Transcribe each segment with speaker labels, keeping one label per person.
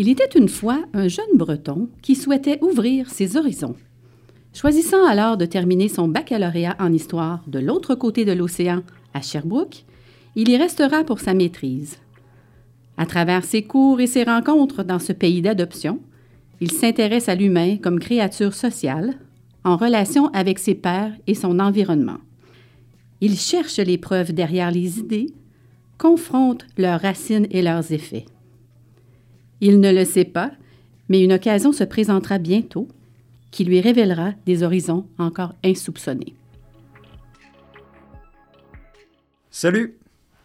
Speaker 1: Il était une fois un jeune Breton qui souhaitait ouvrir ses horizons. Choisissant alors de terminer son baccalauréat en histoire de l'autre côté de l'océan, à Sherbrooke, il y restera pour sa maîtrise. À travers ses cours et ses rencontres dans ce pays d'adoption, il s'intéresse à l'humain comme créature sociale, en relation avec ses pairs et son environnement. Il cherche les preuves derrière les idées, confronte leurs racines et leurs effets. Il ne le sait pas, mais une occasion se présentera bientôt qui lui révélera des horizons encore insoupçonnés.
Speaker 2: Salut,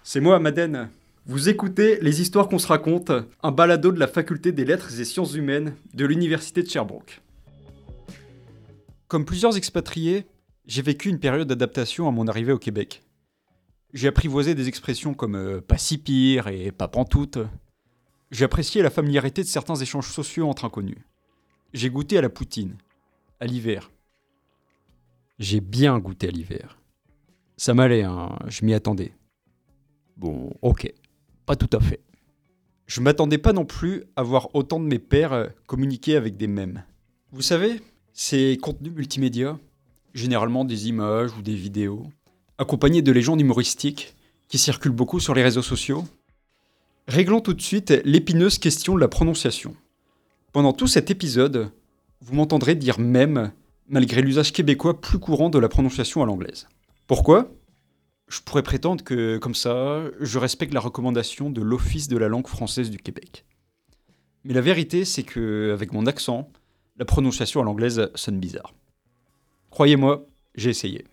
Speaker 2: c'est moi, Madeleine. Vous écoutez Les Histoires qu'on se raconte, un balado de la Faculté des Lettres et Sciences Humaines de l'Université de Sherbrooke. Comme plusieurs expatriés, j'ai vécu une période d'adaptation à mon arrivée au Québec. J'ai apprivoisé des expressions comme euh, pas si pire et pas pantoute. J'ai apprécié la familiarité de certains échanges sociaux entre inconnus. J'ai goûté à la poutine, à l'hiver. J'ai bien goûté à l'hiver. Ça m'allait, hein, je m'y attendais. Bon, ok, pas tout à fait. Je m'attendais pas non plus à voir autant de mes pairs euh, communiquer avec des mèmes. Vous savez, ces contenus multimédia, généralement des images ou des vidéos, accompagnés de légendes humoristiques qui circulent beaucoup sur les réseaux sociaux. Réglons tout de suite l'épineuse question de la prononciation. Pendant tout cet épisode, vous m'entendrez dire même, malgré l'usage québécois plus courant de la prononciation à l'anglaise. Pourquoi? Je pourrais prétendre que, comme ça, je respecte la recommandation de l'Office de la langue française du Québec. Mais la vérité, c'est que, avec mon accent, la prononciation à l'anglaise sonne bizarre. Croyez-moi, j'ai essayé.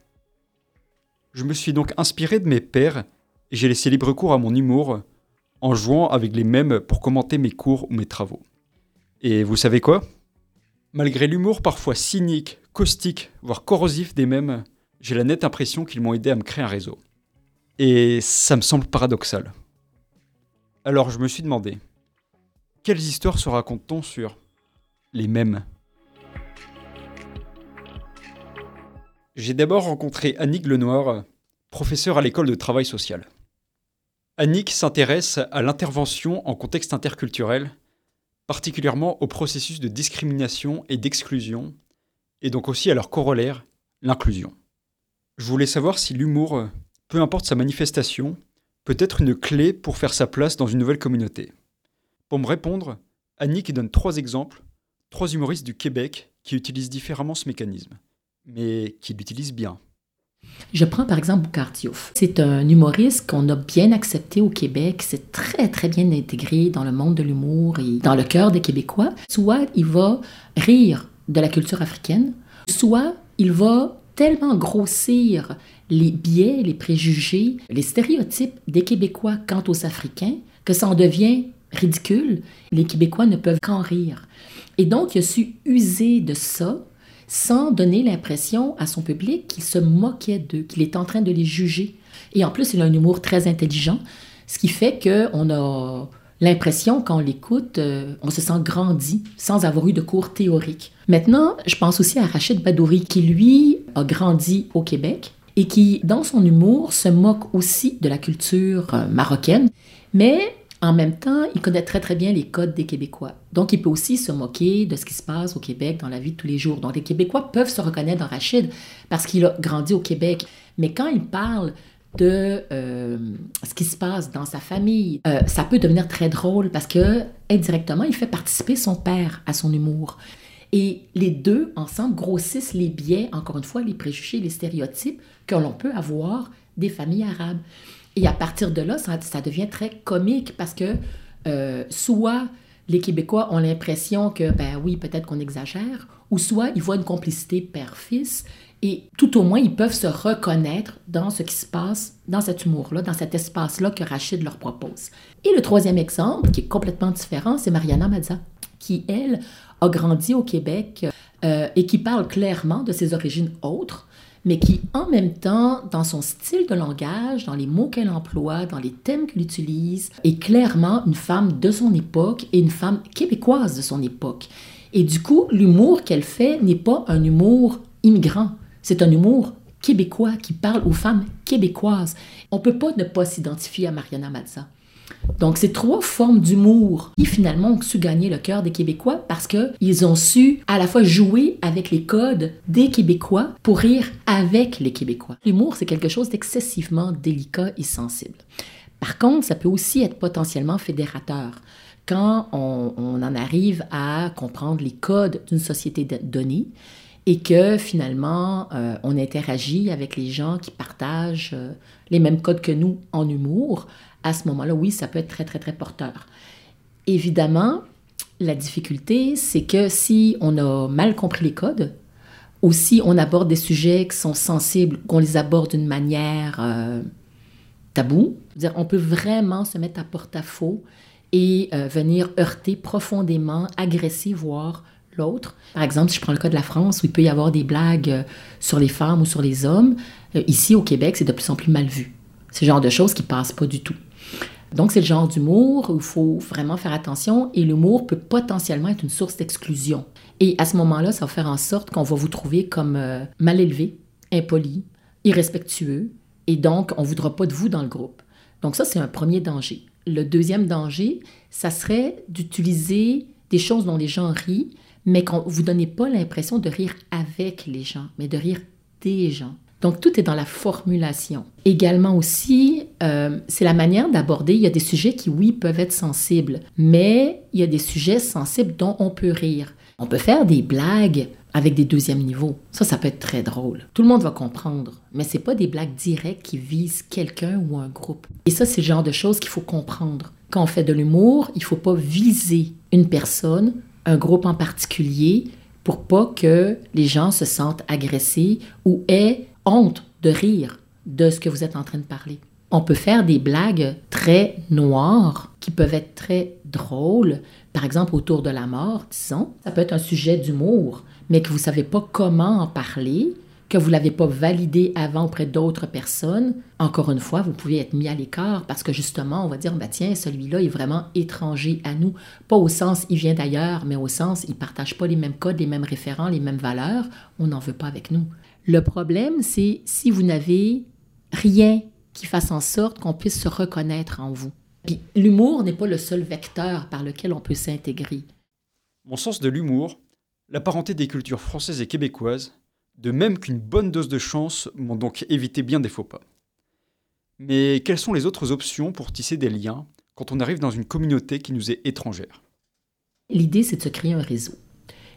Speaker 2: Je me suis donc inspiré de mes pairs et j'ai laissé libre cours à mon humour en jouant avec les mêmes pour commenter mes cours ou mes travaux. Et vous savez quoi? Malgré l'humour parfois cynique, caustique, voire corrosif des mêmes, j'ai la nette impression qu'ils m'ont aidé à me créer un réseau. Et ça me semble paradoxal. Alors je me suis demandé, quelles histoires se raconte-t-on sur les mêmes? J'ai d'abord rencontré Annick Lenoir, professeure à l'école de travail social. Annick s'intéresse à l'intervention en contexte interculturel particulièrement au processus de discrimination et d'exclusion, et donc aussi à leur corollaire, l'inclusion. Je voulais savoir si l'humour, peu importe sa manifestation, peut être une clé pour faire sa place dans une nouvelle communauté. Pour me répondre, Annick donne trois exemples, trois humoristes du Québec qui utilisent différemment ce mécanisme, mais qui l'utilisent bien.
Speaker 3: Je prends par exemple Boucard C'est un humoriste qu'on a bien accepté au Québec. C'est très, très bien intégré dans le monde de l'humour et dans le cœur des Québécois. Soit il va rire de la culture africaine, soit il va tellement grossir les biais, les préjugés, les stéréotypes des Québécois quant aux Africains que ça en devient ridicule. Les Québécois ne peuvent qu'en rire. Et donc, il a su user de ça sans donner l'impression à son public qu'il se moquait d'eux, qu'il est en train de les juger. Et en plus, il a un humour très intelligent, ce qui fait qu'on a l'impression, quand on l'écoute, euh, on se sent grandi sans avoir eu de cours théoriques. Maintenant, je pense aussi à Rachid Badouri, qui lui a grandi au Québec et qui, dans son humour, se moque aussi de la culture euh, marocaine, mais en même temps, il connaît très très bien les codes des Québécois. Donc, il peut aussi se moquer de ce qui se passe au Québec dans la vie de tous les jours. Donc, les Québécois peuvent se reconnaître dans Rachid parce qu'il a grandi au Québec. Mais quand il parle de euh, ce qui se passe dans sa famille, euh, ça peut devenir très drôle parce que indirectement, il fait participer son père à son humour. Et les deux, ensemble, grossissent les biais, encore une fois, les préjugés, les stéréotypes que l'on peut avoir des familles arabes. Et à partir de là, ça, devient très comique parce que euh, soit les Québécois ont l'impression que, ben oui, peut-être qu'on exagère, ou soit ils voient une complicité père-fils, et tout au moins, ils peuvent se reconnaître dans ce qui se passe dans cet humour-là, dans cet espace-là que Rachid leur propose. Et le troisième exemple, qui est complètement différent, c'est Mariana Mazza, qui, elle, a grandi au Québec euh, et qui parle clairement de ses origines autres, mais qui, en même temps, dans son style de langage, dans les mots qu'elle emploie, dans les thèmes qu'elle utilise, est clairement une femme de son époque et une femme québécoise de son époque. Et du coup, l'humour qu'elle fait n'est pas un humour immigrant, c'est un humour québécois qui parle aux femmes québécoises. On ne peut pas ne pas s'identifier à Mariana Mazza. Donc, ces trois formes d'humour qui finalement ont su gagner le cœur des Québécois parce qu'ils ont su à la fois jouer avec les codes des Québécois pour rire avec les Québécois. L'humour, c'est quelque chose d'excessivement délicat et sensible. Par contre, ça peut aussi être potentiellement fédérateur. Quand on, en arrive à comprendre les codes d'une société donnée, et que finalement, euh, on interagit avec les gens qui partagent euh, les mêmes codes que nous en humour, à ce moment-là, oui, ça peut être très, très, très porteur. Évidemment, la difficulté, c'est que si on a mal compris les codes, ou si on aborde des sujets qui sont sensibles, qu'on les aborde d'une manière euh, taboue, on peut vraiment se mettre à porte-à-faux et venir heurter profondément, agresser, voire l'autre. Par exemple, si je prends le cas de la France, où il peut y avoir des blagues euh, sur les femmes ou sur les hommes, euh, ici au Québec, c'est de plus en plus mal vu. C'est le genre de choses qui passent pas du tout. Donc, c'est le genre d'humour où il faut vraiment faire attention et l'humour peut potentiellement être une source d'exclusion. Et à ce moment-là, ça va faire en sorte qu'on va vous trouver comme euh, mal élevé, impoli, irrespectueux et donc on ne voudra pas de vous dans le groupe. Donc, ça, c'est un premier danger. Le deuxième danger, ça serait d'utiliser des choses dont les gens rient mais qu'on vous donnez pas l'impression de rire avec les gens, mais de rire des gens. Donc tout est dans la formulation. Également aussi, euh, c'est la manière d'aborder. Il y a des sujets qui, oui, peuvent être sensibles, mais il y a des sujets sensibles dont on peut rire. On peut faire des blagues avec des deuxièmes niveaux. Ça, ça peut être très drôle. Tout le monde va comprendre, mais c'est pas des blagues directes qui visent quelqu'un ou un groupe. Et ça, c'est le genre de choses qu'il faut comprendre. Quand on fait de l'humour, il faut pas viser une personne un groupe en particulier pour pas que les gens se sentent agressés ou aient honte de rire de ce que vous êtes en train de parler. On peut faire des blagues très noires qui peuvent être très drôles, par exemple autour de la mort, disons. Ça peut être un sujet d'humour, mais que vous savez pas comment en parler que vous ne l'avez pas validé avant auprès d'autres personnes, encore une fois, vous pouvez être mis à l'écart parce que justement, on va dire, bah, tiens, celui-là est vraiment étranger à nous. Pas au sens il vient d'ailleurs, mais au sens il ne partage pas les mêmes codes, les mêmes référents, les mêmes valeurs. On n'en veut pas avec nous. Le problème, c'est si vous n'avez rien qui fasse en sorte qu'on puisse se reconnaître en vous. Puis l'humour n'est pas le seul vecteur par lequel on peut s'intégrer.
Speaker 2: Mon sens de l'humour, la parenté des cultures françaises et québécoises, de même qu'une bonne dose de chance m'ont donc évité bien des faux pas. Mais quelles sont les autres options pour tisser des liens quand on arrive dans une communauté qui nous est étrangère?
Speaker 3: L'idée, c'est de se créer un réseau.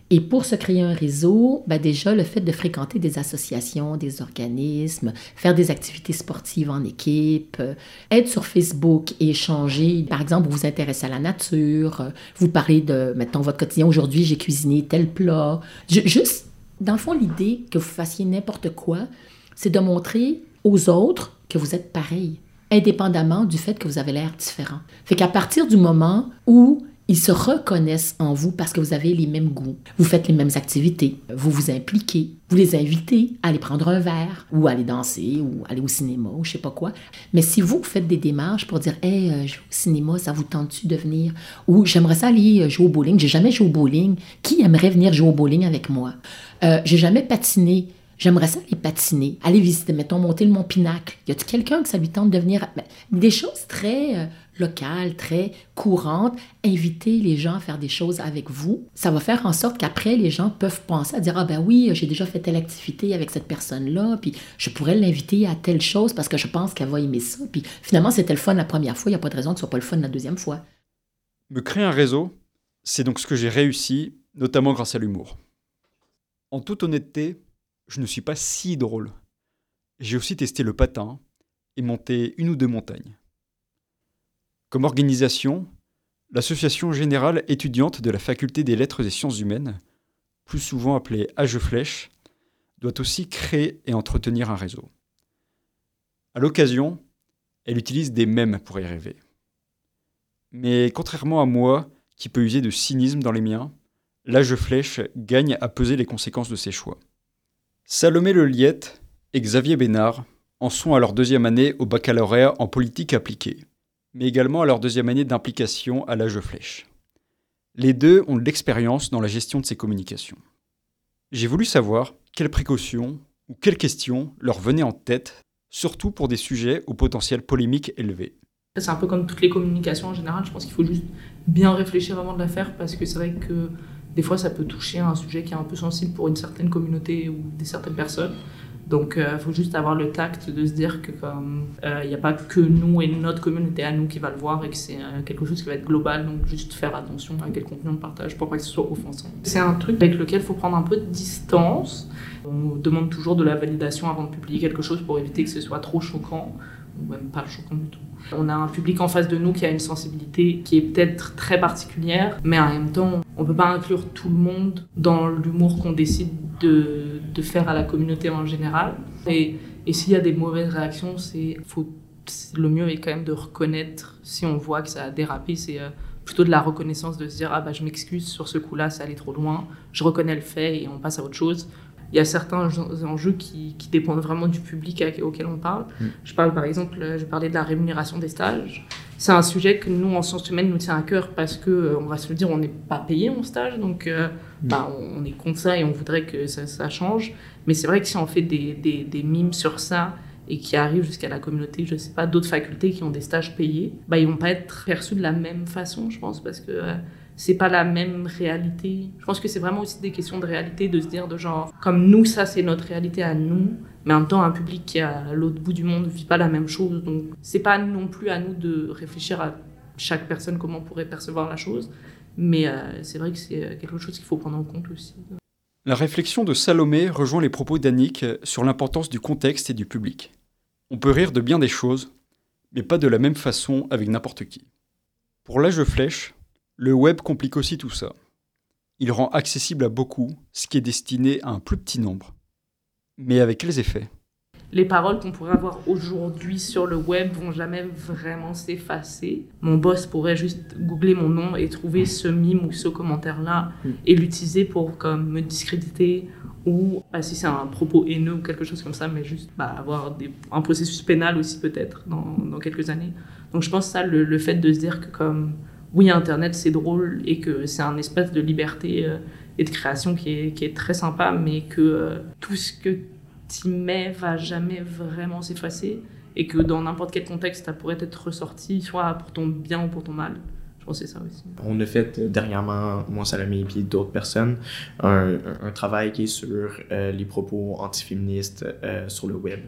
Speaker 3: Et pour se créer un réseau, ben déjà, le fait de fréquenter des associations, des organismes, faire des activités sportives en équipe, être sur Facebook et échanger. Par exemple, vous vous intéressez à la nature, vous parlez de, mettons, votre quotidien. Aujourd'hui, j'ai cuisiné tel plat. juste dans le fond, l'idée que vous fassiez n'importe quoi, c'est de montrer aux autres que vous êtes pareil, indépendamment du fait que vous avez l'air différent. Fait qu'à partir du moment où ils se reconnaissent en vous parce que vous avez les mêmes goûts. Vous faites les mêmes activités. Vous vous impliquez. Vous les invitez à aller prendre un verre ou à aller danser ou aller au cinéma ou je sais pas quoi. Mais si vous faites des démarches pour dire Hey, euh, je vais au cinéma, ça vous tente-tu de venir? Ou j'aimerais ça aller euh, jouer au bowling. J'ai jamais joué au bowling. Qui aimerait venir jouer au bowling avec moi? Euh, J'ai jamais patiné. J'aimerais ça aller patiner, aller visiter, mettons, monter le Mont Pinacle. Y a-t-il quelqu'un que ça lui tente de venir? Ben, des choses très locales, très courantes. Inviter les gens à faire des choses avec vous. Ça va faire en sorte qu'après, les gens peuvent penser à dire, ah ben oui, j'ai déjà fait telle activité avec cette personne-là, puis je pourrais l'inviter à telle chose parce que je pense qu'elle va aimer ça. Puis finalement, c'était le fun la première fois, il n'y a pas de raison que ce soit pas le fun la deuxième fois.
Speaker 2: Me créer un réseau, c'est donc ce que j'ai réussi, notamment grâce à l'humour. En toute honnêteté, je ne suis pas si drôle. J'ai aussi testé le patin et monté une ou deux montagnes. Comme organisation, l'Association générale étudiante de la Faculté des lettres et sciences humaines, plus souvent appelée Age Flèche, doit aussi créer et entretenir un réseau. À l'occasion, elle utilise des mèmes pour y rêver. Mais contrairement à moi, qui peut user de cynisme dans les miens, l'Age Flèche gagne à peser les conséquences de ses choix. Salomé Leliette et Xavier Bénard en sont à leur deuxième année au baccalauréat en politique appliquée, mais également à leur deuxième année d'implication à l'âge flèche. Les deux ont de l'expérience dans la gestion de ces communications. J'ai voulu savoir quelles précautions ou quelles questions leur venaient en tête, surtout pour des sujets au potentiel polémique élevé.
Speaker 4: C'est un peu comme toutes les communications en général, je pense qu'il faut juste bien réfléchir avant de la faire parce que c'est vrai que des fois ça peut toucher un sujet qui est un peu sensible pour une certaine communauté ou des certaines personnes. Donc il euh, faut juste avoir le tact de se dire que comme euh, n'y a pas que nous et notre communauté à nous qui va le voir et que c'est euh, quelque chose qui va être global, donc juste faire attention à quel contenu on partage pour pas que ce soit offensant. C'est un truc avec lequel il faut prendre un peu de distance. On demande toujours de la validation avant de publier quelque chose pour éviter que ce soit trop choquant ou même pas choquant du tout. On a un public en face de nous qui a une sensibilité qui est peut-être très particulière, mais en même temps, on ne peut pas inclure tout le monde dans l'humour qu'on décide de, de, faire à la communauté en général. Et, s'il y a des mauvaises réactions, c'est faut le mieux est quand même de reconnaître si on voit que ça a dérapé, c'est euh, plutôt de la reconnaissance de se dire ah bah je m'excuse sur ce coup-là, ça allait trop loin, je reconnais le fait et on passe à autre chose il y a certains enjeux qui, qui, dépendent vraiment du public auquel on parle. Mm. Je parle par exemple, je parlais de la rémunération des stages. C'est un sujet que nous, en sciences humaines, nous tient à cœur parce que, euh, on va se le dire, on n'est pas payé en stage, donc euh, mm. bah, on, est contre ça et on voudrait que ça, ça change. Mais c'est vrai que si on fait des, des, des mimes sur ça et qui arrivent jusqu'à la communauté, je ne sais pas, d'autres facultés qui ont des stages payés, bah, ils vont pas être perçus de la même façon, je pense, parce que... Euh, c'est pas la même réalité. Je pense que c'est vraiment aussi des questions de réalité, de se dire de genre, comme nous, ça c'est notre réalité à nous, mais en même temps, un public qui est à l'autre bout du monde vit pas la même chose. Donc, c'est pas non plus à nous de réfléchir à chaque personne comment on pourrait percevoir la chose, mais euh, c'est vrai que c'est quelque chose qu'il faut prendre en compte aussi.
Speaker 2: La réflexion de Salomé rejoint les propos d'Annick sur l'importance du contexte et du public. On peut rire de bien des choses, mais pas de la même façon avec n'importe qui. Pour l'âge de flèche, le web complique aussi tout ça. Il rend accessible à beaucoup ce qui est destiné à un plus petit nombre. Mais avec quels effets?
Speaker 4: Les paroles qu'on pourrait avoir aujourd'hui sur le web vont jamais vraiment s'effacer. Mon boss pourrait juste googler mon nom et trouver ce mime ou ce commentaire-là mm. et l'utiliser pour comme, me discréditer ou bah, si c'est un propos haineux ou quelque chose comme ça, mais juste bah, avoir des, un processus pénal aussi peut-être dans, dans, quelques années. Donc je pense ça, le, le fait de se dire que comme oui, Internet, c'est drôle et que c'est un espace de liberté euh, et de création qui est, très sympa, mais que euh, tout ce que tu mets va jamais vraiment s'effacer et que dans n'importe quel contexte, ça pourrait être ressorti, soit pour ton bien ou pour ton mal. Je pense que c'est ça aussi.
Speaker 5: On a fait euh, dernièrement, moi, Salomé et puis d'autres personnes, un, travail qui est sur les propos antiféministes sur le web.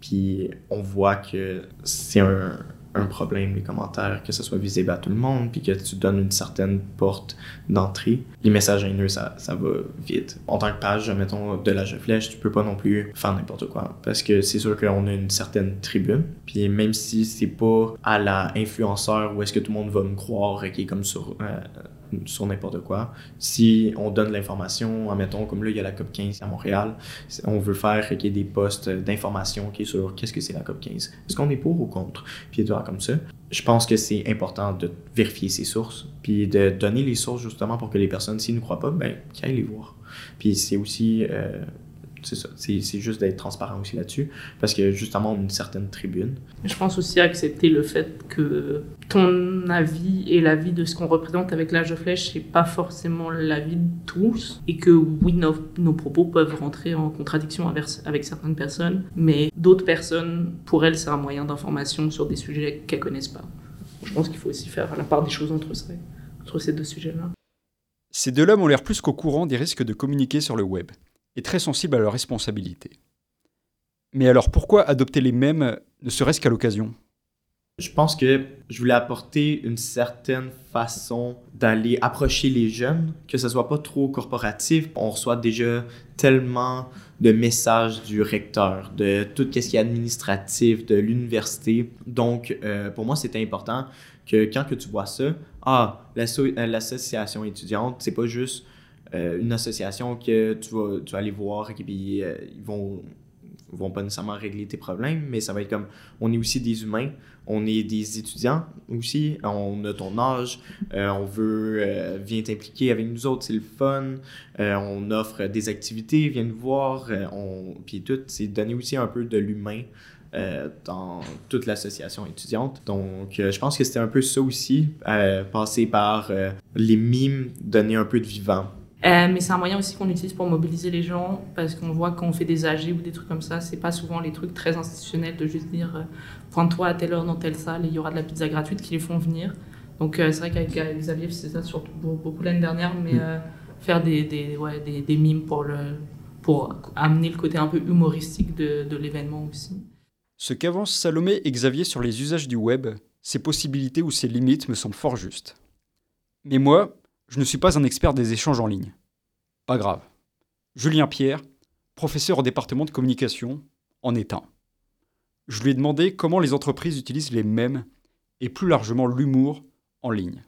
Speaker 5: Puis on voit que c'est un, un problème, les commentaires, que ce soit visible à tout le monde, puis que tu donnes une certaine porte d'entrée. Les messages haineux, ça, ça va vite. En tant que page, mettons, de la flèche, tu peux pas non plus faire n'importe quoi. Parce que c'est sûr qu'on a une certaine tribune. Puis même si c'est pas à la influenceur où est-ce que tout le monde va me croire qui est comme sur euh, sur n'importe quoi. Si on donne l'information, admettons, comme là, il y a la COP 15 à Montréal, on veut faire qu'il y ait des postes d'information qui est sur qu'est-ce que c'est la COP 15. Est-ce qu'on est pour ou contre? Puis des comme ça. Je pense que c'est important de vérifier ses sources, puis de donner les sources justement pour que les personnes, s'ils ne croient pas, ben, qu'ils aillent les voir. Puis c'est aussi euh, c'est ça. C'est juste d'être transparent aussi là-dessus, parce que justement, on a une certaine tribune.
Speaker 4: Je pense aussi accepter le fait que ton avis et l'avis de ce qu'on représente avec l'âge de flèche, c'est pas forcément l'avis de tous, et que oui, nos, nos, propos peuvent rentrer en contradiction avec, avec certaines personnes, mais d'autres personnes, pour elles, c'est un moyen d'information sur des sujets qu'elles connaissent pas. Je pense qu'il faut aussi faire la part des choses entre, entre ces deux sujets-là.
Speaker 2: Ces deux-là ont l'air plus qu'au courant des risques de communiquer sur le web et très sensibles à leurs responsabilités. Mais alors pourquoi adopter les mêmes, ne serait-ce qu'à l'occasion?
Speaker 5: Je pense que je voulais apporter une certaine façon d'aller approcher les jeunes, que ce soit pas trop corporatif. On reçoit déjà tellement de messages du recteur, de tout ce qui est administratif, de l'université. Donc, euh, pour moi, c'était important que quand que tu vois ça, ah, euh, l'association étudiante, c'est pas juste euh, une association que tu vas, tu vas aller voir et puis euh, ils vont vont pas nécessairement régler tes problèmes, mais ça va être comme on est aussi des humains, on est des étudiants aussi, on a ton âge, euh, on veut, viens t'impliquer avec nous autres, c'est le fun, on offre des activités, viens nous voir, on, puis tout, c'est donner aussi un peu de l'humain dans toute l'association étudiante. Donc, je pense que c'était un peu ça aussi, passer par les mimes, donner un peu de vivant
Speaker 4: Euh, mais c'est un moyen aussi qu'on utilise pour mobiliser les gens parce qu'on voit quand on fait des AG ou des trucs comme ça, c'est pas souvent les trucs très institutionnels de juste dire euh, pointe-toi à telle heure dans telle salle et il y aura de la pizza gratuite qui les font venir. Donc c'est vrai qu'avec Xavier, c'est ça surtout beaucoup l'année dernière, mais mm. faire des, des, ouais, des, des, mimes pour, le, pour amener le côté un peu humoristique de, de l'événement aussi.
Speaker 2: Ce qu'avancent Salomé et Xavier sur les usages du web, ses possibilités ou ses limites me semblent fort justes. Mais moi, je ne suis pas un expert des échanges en ligne. Pas grave. Julien Pierre, professeur au département de communication, en est un. Je lui ai demandé comment les entreprises utilisent les mèmes et plus largement l'humour en ligne.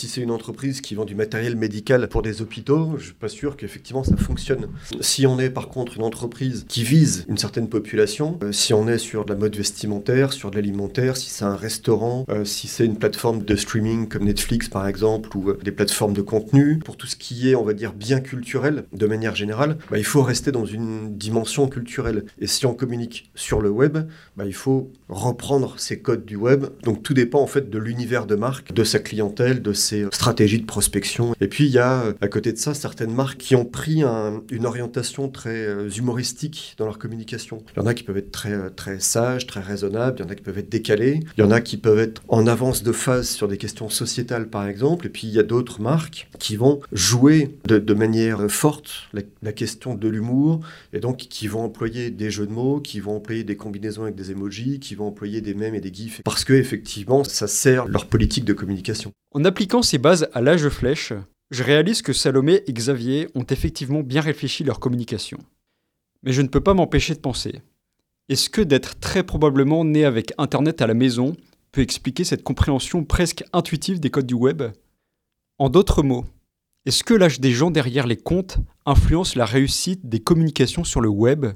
Speaker 6: Si c'est une entreprise qui vend du matériel médical pour des hôpitaux, je suis pas sûr qu'effectivement ça fonctionne. Si on est par contre une entreprise qui vise une certaine population, euh, si on est sur de la mode vestimentaire, sur de l'alimentaire, si c'est un restaurant, euh, si c'est une plateforme de streaming comme Netflix par exemple, ou euh, des plateformes de contenu, pour tout ce qui est, on va dire, bien culturel de manière générale, bah, il faut rester dans une dimension culturelle. Et si on communique sur le web, bah, il faut reprendre ces codes du web. Donc tout dépend en fait de l'univers de marque, de sa clientèle, de ses stratégies de prospection. Et puis il y a à côté de ça certaines marques qui ont pris une orientation très euh, humoristique dans leur communication. Il y en a qui peuvent être très, euh, très sages, très raisonnables, il y en a qui peuvent être décalés, il y en a qui peuvent être en avance de phase sur des questions sociétales par exemple, et puis il y a d'autres marques qui vont jouer de, manière forte la, la question de l'humour, et donc qui vont employer des jeux de mots, qui vont employer des combinaisons avec des emojis, qui vont employer des mèmes et des gifs, parce que effectivement ça sert leur politique de communication.
Speaker 2: En appliquant ces bases à l'âge flèche, je réalise que Salomé et Xavier ont effectivement bien réfléchi leur communication. Mais je ne peux pas m'empêcher de penser. Est-ce que d'être très probablement né avec Internet à la maison peut expliquer cette compréhension presque intuitive des codes du web? En d'autres mots, est-ce que l'âge des gens derrière les comptes influence la réussite des communications sur le web?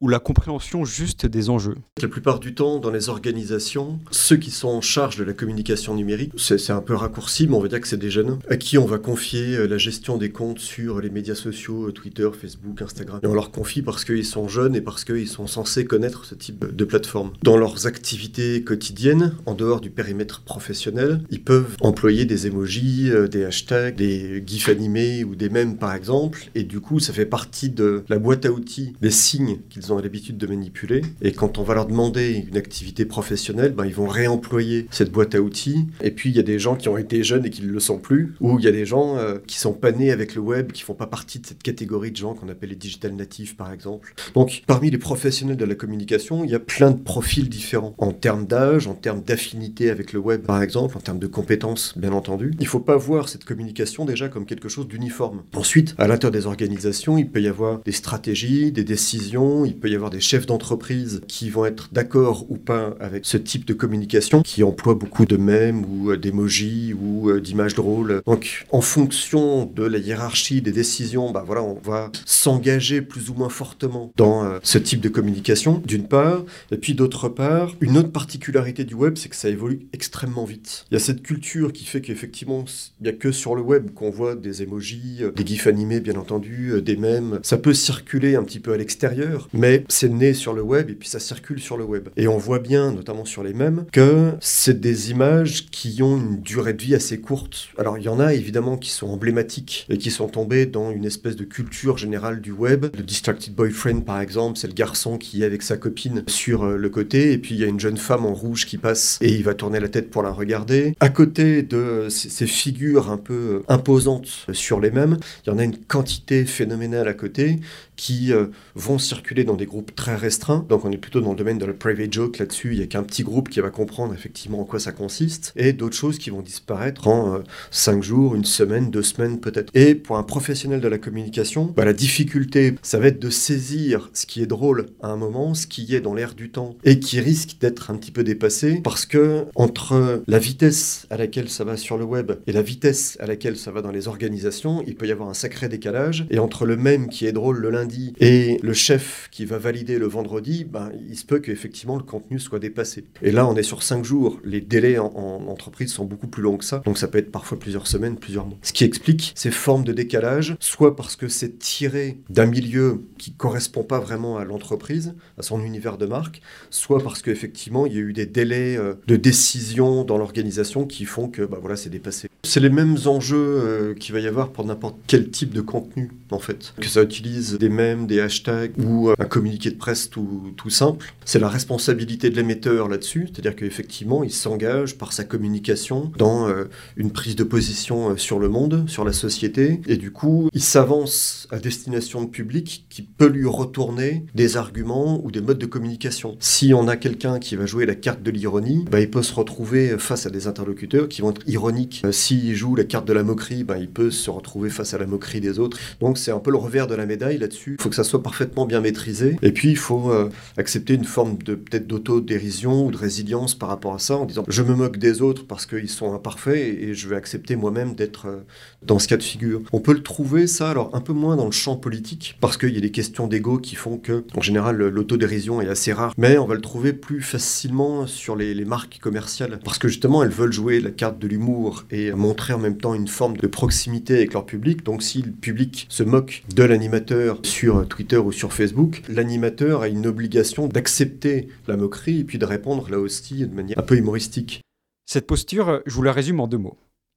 Speaker 2: Ou la compréhension juste des enjeux
Speaker 6: La plupart du temps, dans les organisations, ceux qui sont en charge de la communication numérique, c'est un peu raccourci, mais on va dire que c'est des jeunes, à qui on va confier euh, la gestion des comptes sur les médias sociaux, euh, Twitter, Facebook, Instagram. Et on leur confie parce qu'ils sont jeunes et parce qu'ils sont censés connaître ce type de plateforme. Dans leurs activités quotidiennes, en dehors du périmètre professionnel, ils peuvent employer des emojis, euh, des hashtags, des gifs animés ou des mèmes par exemple, et du coup ça fait partie de la boîte à outils, des signes qu'ils ont l'habitude de manipuler. Et quand on va leur demander une activité professionnelle, ben, ils vont réemployer cette boîte à outils. Et puis il y a des gens qui ont été jeunes et qui ne le sont plus, ou il y a des gens euh, qui sont pas nés avec le web, qui font pas partie de cette catégorie de gens qu'on appelle les digital natifs par exemple. Donc parmi les professionnels de la communication, il y a plein de profils différents en termes d'âge, en termes d'affinité avec le web par exemple, en termes de compétences bien entendu. Il faut pas voir cette communication déjà comme quelque chose d'uniforme. Ensuite, à l'intérieur des organisations, il peut y avoir des stratégies, des décisions, peut y avoir des chefs d'entreprise qui vont être d'accord ou pas avec ce type de communication, qui emploient beaucoup de mèmes ou euh, d'émojis ou euh, d'images drôles. Donc, en fonction de la hiérarchie des décisions, bah voilà, on va s'engager plus ou moins fortement dans euh, ce type de communication, d'une part. Et puis, d'autre part, une autre particularité du web, c'est que ça évolue extrêmement vite. Il y a cette culture qui fait qu'effectivement, il n'y a que sur le web qu'on voit des émojis, des gifs animés, bien entendu, des mèmes. Ça peut circuler un petit peu à l'extérieur, c'est né sur le web et puis ça circule sur le web. Et on voit bien, notamment sur les mêmes, que c'est des images qui ont une durée de vie assez courte. Alors il y en a évidemment qui sont emblématiques et qui sont tombés dans une espèce de culture générale du web. Le Distracted Boyfriend par exemple, c'est le garçon qui est avec sa copine sur euh, le côté et puis il y a une jeune femme en rouge qui passe et il va tourner la tête pour la regarder. À côté de ces figures un peu euh, imposantes sur les mêmes, il y en a une quantité phénoménale à côté qui euh, vont circuler dans des groupes très restreints. Donc on est plutôt dans le domaine de la private joke là-dessus. Il n'y a qu'un petit groupe qui va comprendre effectivement en quoi ça consiste. Et d'autres choses qui vont disparaître en 5 euh, jours, une semaine, deux semaines peut-être. Et pour un professionnel de la communication, bah, la difficulté, ça va être de saisir ce qui est drôle à un moment, ce qui est dans l'air du temps et qui risque d'être un petit peu dépassé parce que entre la vitesse à laquelle ça va sur le web et la vitesse à laquelle ça va dans les organisations, il peut y avoir un sacré décalage. Et entre le même qui est drôle le lundi et le chef qui va valider le vendredi, ben, il se peut qu'effectivement le contenu soit dépassé. Et là, on est sur cinq jours. Les délais en, entreprise sont beaucoup plus longs que ça. Donc ça peut être parfois plusieurs semaines, plusieurs mois. Ce qui explique ces formes de décalage, soit parce que c'est tiré d'un milieu qui correspond pas vraiment à l'entreprise, à son univers de marque, soit parce qu'effectivement, il y a eu des délais euh, de décision dans l'organisation qui font que ben, voilà, c'est dépassé. C'est les mêmes enjeux euh, qu'il va y avoir pour n'importe quel type de contenu, en fait. Que ça utilise des mèmes, des hashtags ou euh, un communiqué de presse tout, simple. C'est la responsabilité de l'émetteur là-dessus, c'est-à-dire qu'effectivement, il s'engage par sa communication dans euh, une prise de position sur le monde, sur la société, et du coup, il s'avance à destination de public qui peut lui retourner des arguments ou des modes de communication. Si on a quelqu'un qui va jouer la carte de l'ironie, bah, il peut se retrouver face à des interlocuteurs qui vont être ironiques. S'il joue la carte de la moquerie, bah, il peut se retrouver face à la moquerie des autres. Donc c'est un peu le revers de la médaille là-dessus. Il faut que ça soit parfaitement bien maîtrisé. Et puis il faut euh, accepter une forme de peut-être d'autodérision ou de résilience par rapport à ça en disant je me moque des autres parce qu'ils sont imparfaits et je vais accepter moi-même d'être euh, dans ce cas de figure. On peut le trouver ça alors un peu moins dans le champ politique parce qu'il y a des questions d'ego qui font que en général l'autodérision est assez rare, mais on va le trouver plus facilement sur les, les marques commerciales parce que justement elles veulent jouer la carte de l'humour et montrer en même temps une forme de proximité avec leur public. Donc si le public se moque de l'animateur sur Twitter ou sur Facebook, l'animateur a une obligation d'accepter la moquerie et puis de répondre là aussi de manière un peu humoristique.
Speaker 2: Cette posture, je vous la résume en deux mots.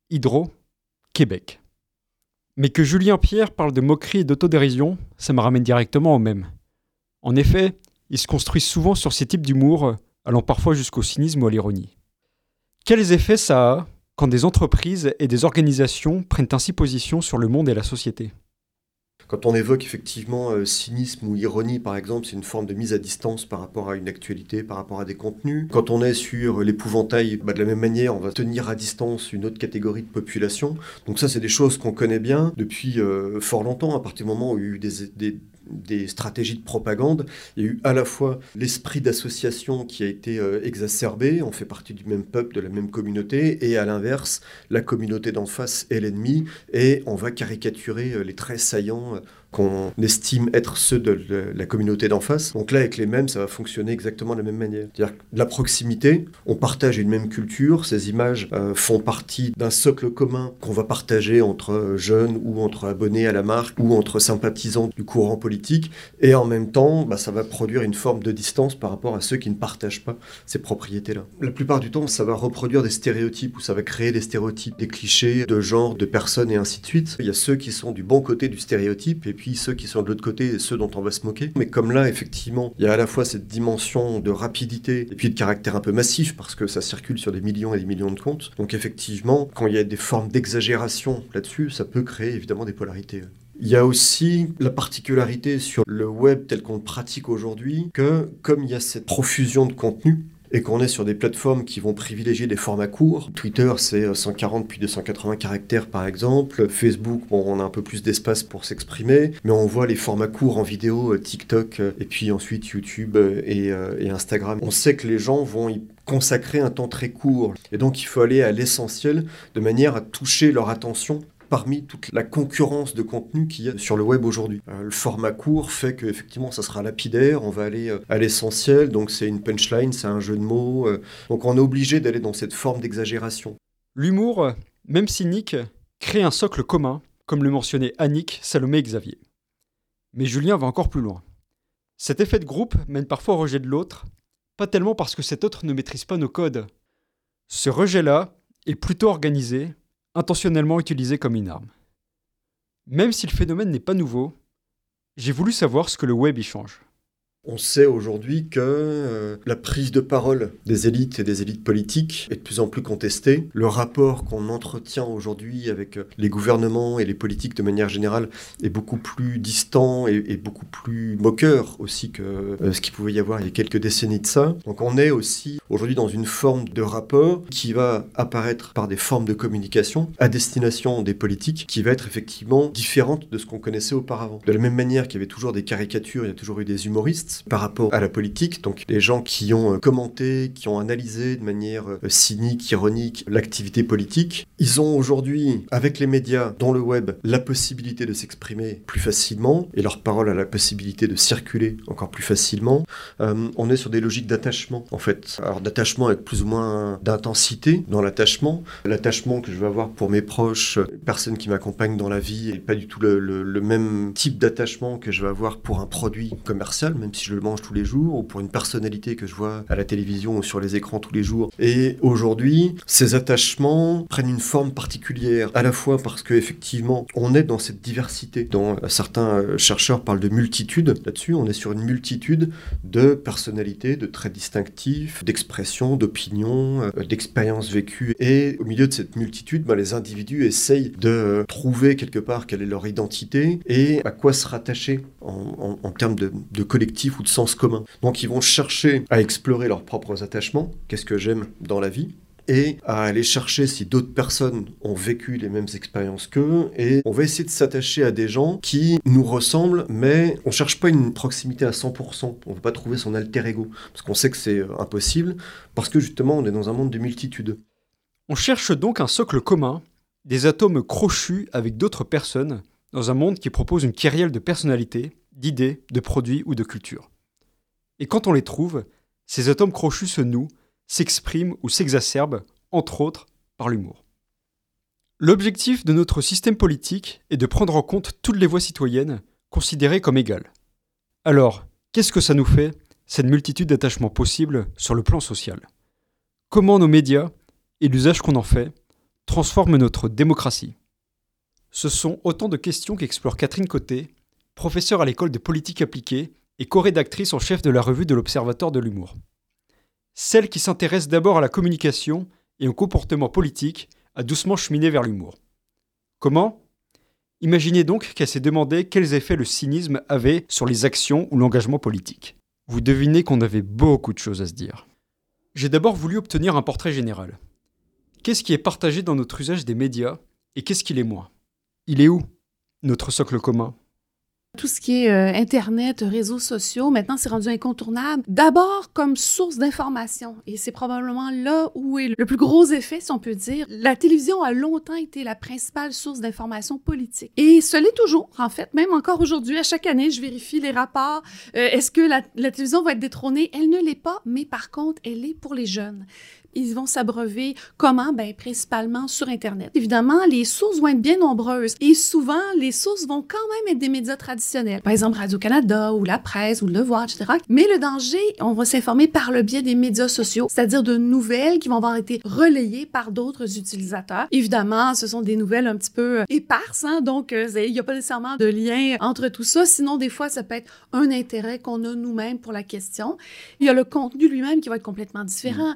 Speaker 2: Hydro, Québec. Mais que Julien Pierre parle de moquerie et d'autodérision, ça me ramène directement au même. En effet, il se construit souvent sur ces types d'humour, allant parfois jusqu'au cynisme ou à l'ironie. Quels effets ça a quand des entreprises et des organisations prennent ainsi position sur le monde et la société?
Speaker 6: Quand on évoque effectivement euh, cynisme ou ironie, par exemple, c'est une forme de mise à distance par rapport à une actualité, par rapport à des contenus. Quand on est sur l'épouvantail, bah, de la même manière, on va tenir à distance une autre catégorie de population. Donc ça, c'est des choses qu'on connaît bien depuis euh, fort longtemps, à partir du moment où il y a eu des, des stratégies de propagande. Il y a eu à la fois l'esprit d'association qui a été euh, exacerbé, on fait partie du même peuple, de la même communauté, et à l'inverse, la communauté d'en face est l'ennemi, et on va caricaturer euh, les traits saillants euh, qu'on estime être ceux de la communauté d'en face. Donc là, avec les mêmes, ça va fonctionner exactement de la même manière. C'est-à-dire la proximité, on partage une même culture, ces images euh, font partie d'un socle commun qu'on va partager entre jeunes ou entre abonnés à la marque ou entre sympathisants du courant politique, et en même temps, bah, ça va produire une forme de distance par rapport à ceux qui ne partagent pas ces propriétés-là. La plupart du temps, ça va reproduire des stéréotypes ou ça va créer des stéréotypes, des clichés de genre, de personnes et ainsi de suite. Il y a ceux qui sont du bon côté du stéréotype et ceux qui sont de l'autre côté, ceux dont on va se moquer. Mais comme là, effectivement, il y a à la fois cette dimension de rapidité et puis de caractère un peu massif parce que ça circule sur des millions et des millions de comptes. Donc effectivement, quand il y a des formes d'exagération là-dessus, ça peut créer évidemment des polarités. Il y a aussi la particularité sur le web tel qu'on le pratique aujourd'hui que comme il y a cette profusion de contenu, et qu'on est sur des plateformes qui vont privilégier des formats courts. Twitter, c'est 140 puis 280 caractères par exemple. Facebook, bon, on a un peu plus d'espace pour s'exprimer, mais on voit les formats courts en vidéo, euh, TikTok, euh, et puis ensuite YouTube euh, et, et Instagram. On sait que les gens vont y consacrer un temps très court. Et donc il faut aller à l'essentiel de manière à toucher leur attention parmi toute la concurrence de contenu qu'il y a sur le web aujourd'hui. Euh, le format court fait que effectivement ça sera lapidaire, on va aller euh, à l'essentiel, donc c'est une punchline, c'est un jeu de mots, euh, donc on est obligé d'aller dans cette forme d'exagération.
Speaker 2: L'humour, même cynique, crée un socle commun, comme le mentionnait Annick, Salomé et Xavier. Mais Julien va encore plus loin. Cet effet de groupe mène parfois au rejet de l'autre, pas tellement parce que cet autre ne maîtrise pas nos codes. Ce rejet-là est plutôt organisé intentionnellement utilisé comme une arme. Même si le phénomène n'est pas nouveau, j'ai voulu savoir ce que le web y change.
Speaker 6: On sait aujourd'hui que euh, la prise de parole des élites et des élites politiques est de plus en plus contestée. Le rapport qu'on entretient aujourd'hui avec euh, les gouvernements et les politiques de manière générale est beaucoup plus distant et, beaucoup plus moqueur aussi que euh, ce qu'il pouvait y avoir il y a quelques décennies de ça. Donc on est aussi aujourd'hui dans une forme de rapport qui va apparaître par des formes de communication à destination des politiques qui va être effectivement différente de ce qu'on connaissait auparavant. De la même manière qu'il y avait toujours des caricatures, il y a toujours eu des humoristes, par rapport à la politique. Donc les gens qui ont euh, commenté, qui ont analysé de manière euh, cynique, ironique l'activité politique, ils ont aujourd'hui, avec les médias, dont le web, la possibilité de s'exprimer plus facilement et leur parole a la possibilité de circuler encore plus facilement. Euh, on est sur des logiques d'attachement en fait. Alors d'attachement avec plus ou moins d'intensité dans l'attachement. L'attachement que je vais avoir pour mes proches, personnes qui m'accompagnent dans la vie, et pas du tout le, le même type d'attachement que je vais avoir pour un produit commercial, même si si je le mange tous les jours, ou pour une personnalité que je vois à la télévision ou sur les écrans tous les jours. Et aujourd'hui, ces attachements prennent une forme particulière, à la fois parce qu'effectivement, on est dans cette diversité, dont certains euh, chercheurs parlent de multitude là-dessus, on est sur une multitude de personnalités, de traits distinctifs, d'expressions, d'opinions, euh, d'expériences vécues. Et au milieu de cette multitude, bah, les individus essayent de trouver quelque part quelle est leur identité et à quoi se rattacher en, termes de, collectif ou de sens commun. Donc ils vont chercher à explorer leurs propres attachements, qu'est-ce que j'aime dans la vie, et à aller chercher si d'autres personnes ont vécu les mêmes expériences qu'eux. Et on va essayer de s'attacher à des gens qui nous ressemblent, mais on cherche pas une proximité à 100%. On ne veut pas trouver son alter ego, parce qu'on sait que c'est euh, impossible, parce que justement on est dans un monde de multitudes.
Speaker 2: On cherche donc un socle commun, des atomes crochus avec d'autres personnes, dans un monde qui propose une kyrielle de personnalités, d'idées, de produits ou de cultures. Et quand on les trouve, ces atomes crochus se nouent, s'expriment ou s'exacerbent, entre autres, par l'humour. L'objectif de notre système politique est de prendre en compte toutes les voix citoyennes, considérées comme égales. Alors, qu'est-ce que ça nous fait, cette multitude d'attachements possibles sur le plan social? Comment nos médias, et l'usage qu'on en fait, transforment notre démocratie? Ce sont autant de questions qu'explore Catherine Côté, professeure à l'école de politique appliquée et co-rédactrice en chef de la revue de l'Observatoire de l'humour celle qui s'intéresse d'abord à la communication et au comportement politique a doucement cheminé vers l'humour. Comment? Imaginez donc qu'elle s'est demandé quels effets le cynisme avait sur les actions ou l'engagement politique. Vous devinez qu'on avait beaucoup de choses à se dire. J'ai d'abord voulu obtenir un portrait général. Qu'est-ce qui est partagé dans notre usage des médias et qu'est-ce qui l'est moins? Il est où notre socle commun?
Speaker 7: Tout ce qui est euh, Internet, réseaux sociaux, maintenant, c'est rendu incontournable. D'abord, comme source d'information. Et c'est probablement là où est le plus gros effet, si on peut dire. La télévision a longtemps été la principale source d'information politique. Et ce l'est toujours, en fait. Même encore aujourd'hui, à chaque année, je vérifie les rapports. Euh, est-ce que la, la télévision va être détrônée? Elle ne l'est pas, mais par contre, elle est pour les jeunes ils vont s'abreuver comment? Ben, principalement sur Internet. Évidemment, les sources vont être bien nombreuses et souvent, les sources vont quand même être des médias traditionnels. Par exemple, Radio-Canada ou la presse ou le Devoir, etc. Mais le danger, on va s'informer par le biais des médias sociaux, c'est-à-dire de nouvelles qui vont avoir été relayées par d'autres utilisateurs. Évidemment, ce sont des nouvelles un petit peu euh, éparses, hein, donc euh, il n'y a pas nécessairement de lien entre tout ça. Sinon, des fois, ça peut être un intérêt qu'on a nous-mêmes pour la question. Il y a le contenu lui-même qui va être complètement différent.